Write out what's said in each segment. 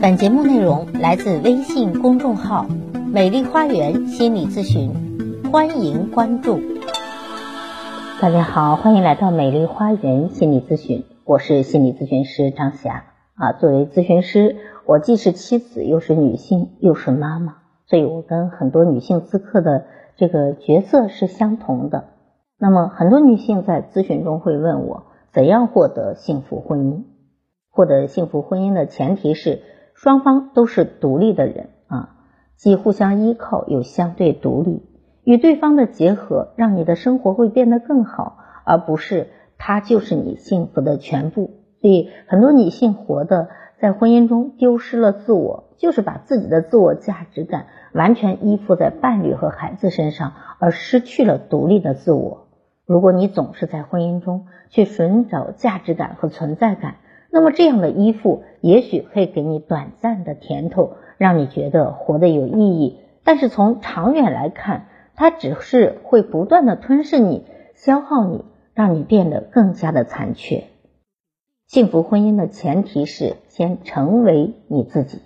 本节目内容来自微信公众号“美丽花园心理咨询”，欢迎关注。大家好，欢迎来到美丽花园心理咨询，我是心理咨询师张霞啊。作为咨询师，我既是妻子，又是女性，又是妈妈，所以我跟很多女性咨客的这个角色是相同的。那么，很多女性在咨询中会问我，怎样获得幸福婚姻？获得幸福婚姻的前提是。双方都是独立的人啊，既互相依靠，又相对独立。与对方的结合，让你的生活会变得更好，而不是他就是你幸福的全部。所以，很多女性活的在婚姻中丢失了自我，就是把自己的自我价值感完全依附在伴侣和孩子身上，而失去了独立的自我。如果你总是在婚姻中去寻找价值感和存在感，那么这样的依附，也许会给你短暂的甜头，让你觉得活得有意义。但是从长远来看，它只是会不断的吞噬你、消耗你，让你变得更加的残缺。幸福婚姻的前提是先成为你自己。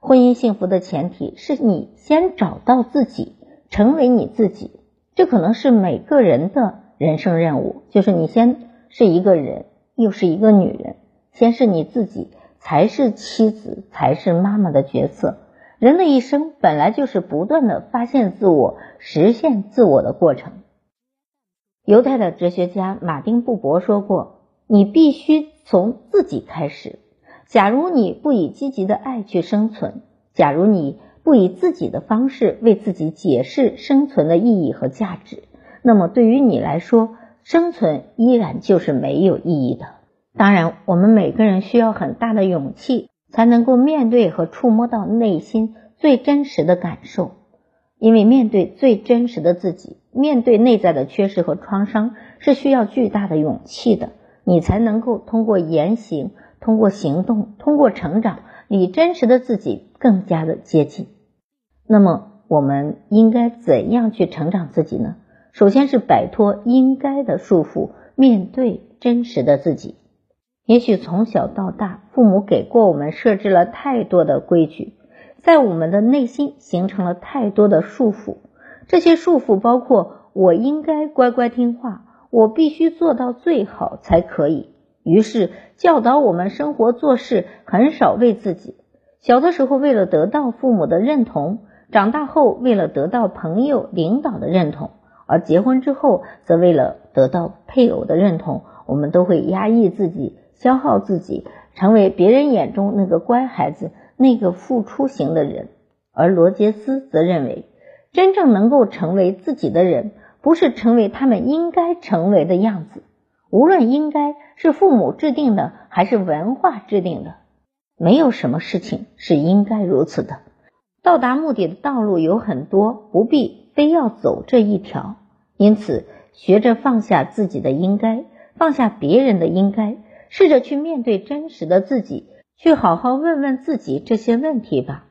婚姻幸福的前提是你先找到自己，成为你自己。这可能是每个人的人生任务，就是你先是一个人，又是一个女人。先是你自己，才是妻子，才是妈妈的角色。人的一生本来就是不断的发现自我、实现自我的过程。犹太的哲学家马丁布伯说过：“你必须从自己开始。假如你不以积极的爱去生存，假如你不以自己的方式为自己解释生存的意义和价值，那么对于你来说，生存依然就是没有意义的。”当然，我们每个人需要很大的勇气，才能够面对和触摸到内心最真实的感受。因为面对最真实的自己，面对内在的缺失和创伤，是需要巨大的勇气的。你才能够通过言行、通过行动、通过成长，离真实的自己更加的接近。那么，我们应该怎样去成长自己呢？首先是摆脱应该的束缚，面对真实的自己。也许从小到大，父母给过我们设置了太多的规矩，在我们的内心形成了太多的束缚。这些束缚包括：我应该乖乖听话，我必须做到最好才可以。于是教导我们生活做事很少为自己。小的时候为了得到父母的认同，长大后为了得到朋友、领导的认同，而结婚之后则为了得到配偶的认同，我们都会压抑自己。消耗自己，成为别人眼中那个乖孩子，那个付出型的人。而罗杰斯则认为，真正能够成为自己的人，不是成为他们应该成为的样子。无论应该是父母制定的，还是文化制定的，没有什么事情是应该如此的。到达目的的道路有很多，不必非要走这一条。因此，学着放下自己的应该，放下别人的应该。试着去面对真实的自己，去好好问问自己这些问题吧。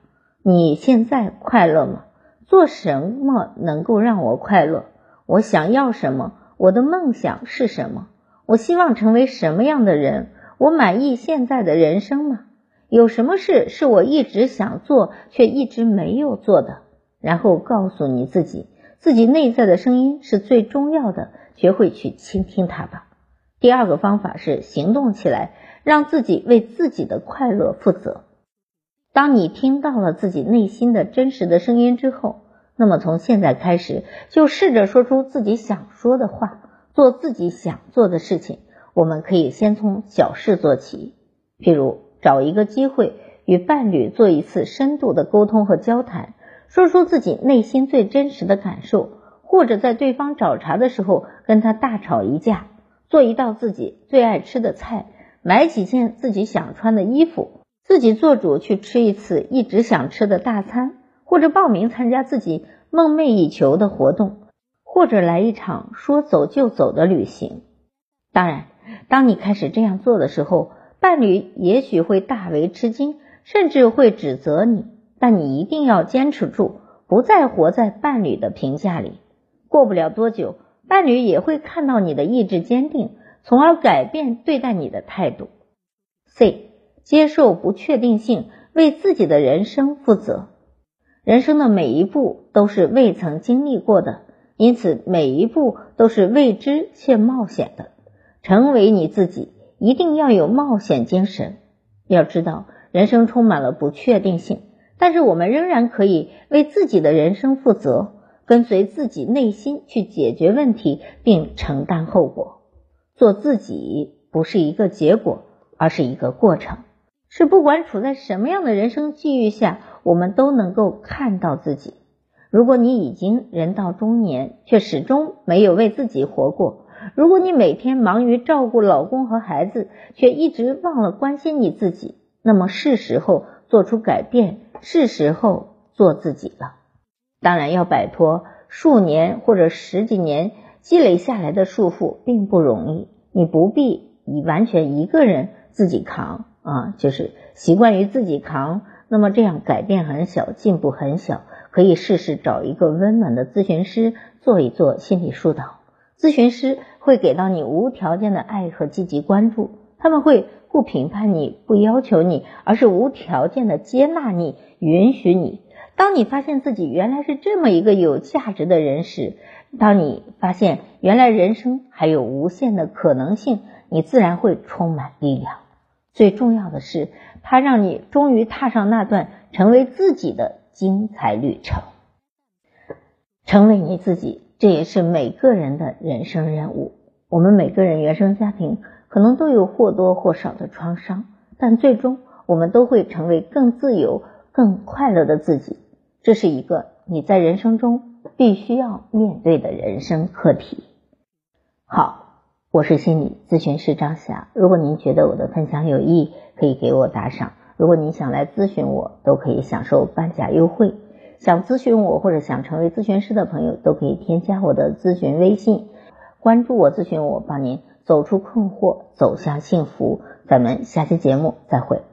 你现在快乐吗？做什么能够让我快乐？我想要什么？我的梦想是什么？我希望成为什么样的人？我满意现在的人生吗？有什么事是我一直想做却一直没有做的？然后告诉你自己，自己内在的声音是最重要的，学会去倾听它吧。第二个方法是行动起来，让自己为自己的快乐负责。当你听到了自己内心的真实的声音之后，那么从现在开始，就试着说出自己想说的话，做自己想做的事情。我们可以先从小事做起，譬如找一个机会与伴侣做一次深度的沟通和交谈，说出自己内心最真实的感受，或者在对方找茬的时候跟他大吵一架。做一道自己最爱吃的菜，买几件自己想穿的衣服，自己做主去吃一次一直想吃的大餐，或者报名参加自己梦寐以求的活动，或者来一场说走就走的旅行。当然，当你开始这样做的时候，伴侣也许会大为吃惊，甚至会指责你，但你一定要坚持住，不再活在伴侣的评价里。过不了多久。伴侣也会看到你的意志坚定，从而改变对待你的态度。C. 接受不确定性，为自己的人生负责。人生的每一步都是未曾经历过的，因此每一步都是未知且冒险的。成为你自己，一定要有冒险精神。要知道，人生充满了不确定性，但是我们仍然可以为自己的人生负责，跟随自己内心去解决问题，并承担后果。做自己不是一个结果，而是一个过程。是不管处在什么样的人生际遇下，我们都能够看到自己。如果你已经人到中年，却始终没有为自己活过；如果你每天忙于照顾老公和孩子，却一直忘了关心你自己，那么是时候做出改变，是时候做自己了。当然，要摆脱数年或者十几年积累下来的束缚，并不容易。你不必以完全一个人自己扛。啊，就是习惯于自己扛，那么这样改变很小，进步很小。可以试试找一个温暖的咨询师做一做心理疏导，咨询师会给到你无条件的爱和积极关注，他们会不评判你，不要求你，而是无条件的接纳你，允许你。当你发现自己原来是这么一个有价值的人时，当你发现原来人生还有无限的可能性，你自然会充满力量。最重要的是，它让你终于踏上那段成为自己的精彩旅程。成为你自己，这也是每个人的人生任务。我们每个人原生家庭可能都有或多或少的创伤，但最终我们都会成为更自由、更快乐的自己。这是一个你在人生中必须要面对的人生课题。好。我是心理咨询师张霞。如果您觉得我的分享有益，可以给我打赏。如果您想来咨询我，都可以享受半价优惠。想咨询我或者想成为咨询师的朋友，都可以添加我的咨询微信，关注我，咨询我，帮您走出困惑，走向幸福。咱们下期节目再会。